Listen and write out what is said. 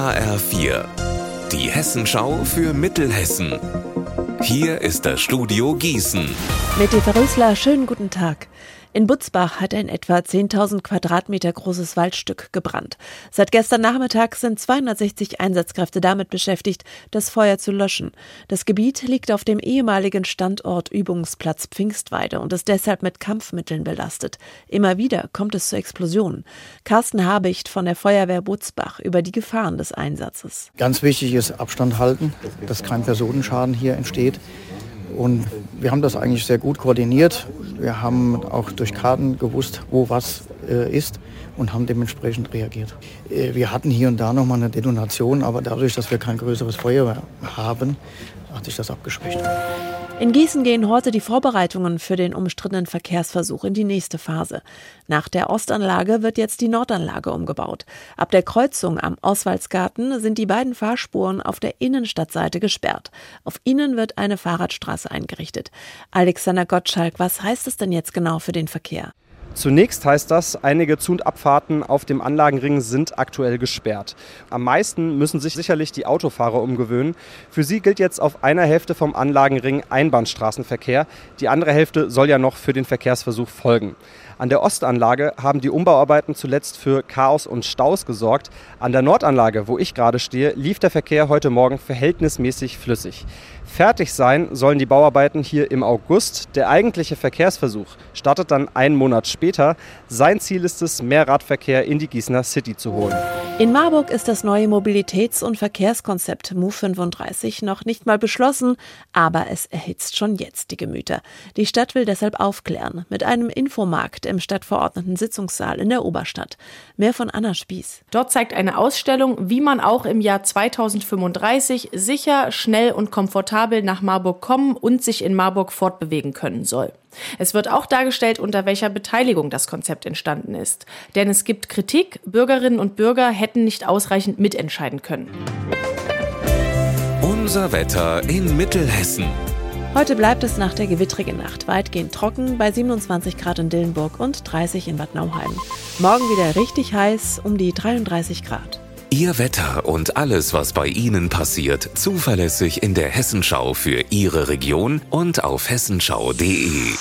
HR4, die Hessenschau für Mittelhessen. Hier ist das Studio Gießen. Mit Eva Rösler, schönen guten Tag. In Butzbach hat ein etwa 10.000 Quadratmeter großes Waldstück gebrannt. Seit gestern Nachmittag sind 260 Einsatzkräfte damit beschäftigt, das Feuer zu löschen. Das Gebiet liegt auf dem ehemaligen Standort Übungsplatz Pfingstweide und ist deshalb mit Kampfmitteln belastet. Immer wieder kommt es zu Explosionen. Carsten Habicht von der Feuerwehr Butzbach über die Gefahren des Einsatzes. Ganz wichtig ist Abstand halten, dass kein Personenschaden hier entsteht. Und wir haben das eigentlich sehr gut koordiniert. Wir haben auch durch Karten gewusst, wo was äh, ist und haben dementsprechend reagiert. Äh, wir hatten hier und da noch mal eine Detonation, aber dadurch, dass wir kein größeres Feuer haben, hat sich das abgeschwächt. In Gießen gehen heute die Vorbereitungen für den umstrittenen Verkehrsversuch in die nächste Phase. Nach der Ostanlage wird jetzt die Nordanlage umgebaut. Ab der Kreuzung am Oswaldsgarten sind die beiden Fahrspuren auf der Innenstadtseite gesperrt. Auf ihnen wird eine Fahrradstraße eingerichtet. Alexander Gottschalk, was heißt es denn jetzt genau für den Verkehr? Zunächst heißt das, einige Zu- und Abfahrten auf dem Anlagenring sind aktuell gesperrt. Am meisten müssen sich sicherlich die Autofahrer umgewöhnen. Für sie gilt jetzt auf einer Hälfte vom Anlagenring Einbahnstraßenverkehr. Die andere Hälfte soll ja noch für den Verkehrsversuch folgen. An der Ostanlage haben die Umbauarbeiten zuletzt für Chaos und Staus gesorgt. An der Nordanlage, wo ich gerade stehe, lief der Verkehr heute Morgen verhältnismäßig flüssig. Fertig sein sollen die Bauarbeiten hier im August. Der eigentliche Verkehrsversuch startet dann einen Monat später. Sein Ziel ist es, mehr Radverkehr in die Gießener City zu holen. In Marburg ist das neue Mobilitäts- und Verkehrskonzept MOVE 35 noch nicht mal beschlossen, aber es erhitzt schon jetzt die Gemüter. Die Stadt will deshalb aufklären mit einem Infomarkt im stadtverordneten Sitzungssaal in der Oberstadt. Mehr von Anna Spieß. Dort zeigt eine Ausstellung, wie man auch im Jahr 2035 sicher, schnell und komfortabel nach Marburg kommen und sich in Marburg fortbewegen können soll. Es wird auch dargestellt, unter welcher Beteiligung das Konzept entstanden ist. Denn es gibt Kritik, Bürgerinnen und Bürger hätten nicht ausreichend mitentscheiden können. Unser Wetter in Mittelhessen. Heute bleibt es nach der gewittrigen Nacht weitgehend trocken bei 27 Grad in Dillenburg und 30 in Bad Nauheim. Morgen wieder richtig heiß um die 33 Grad. Ihr Wetter und alles, was bei Ihnen passiert, zuverlässig in der Hessenschau für Ihre Region und auf hessenschau.de.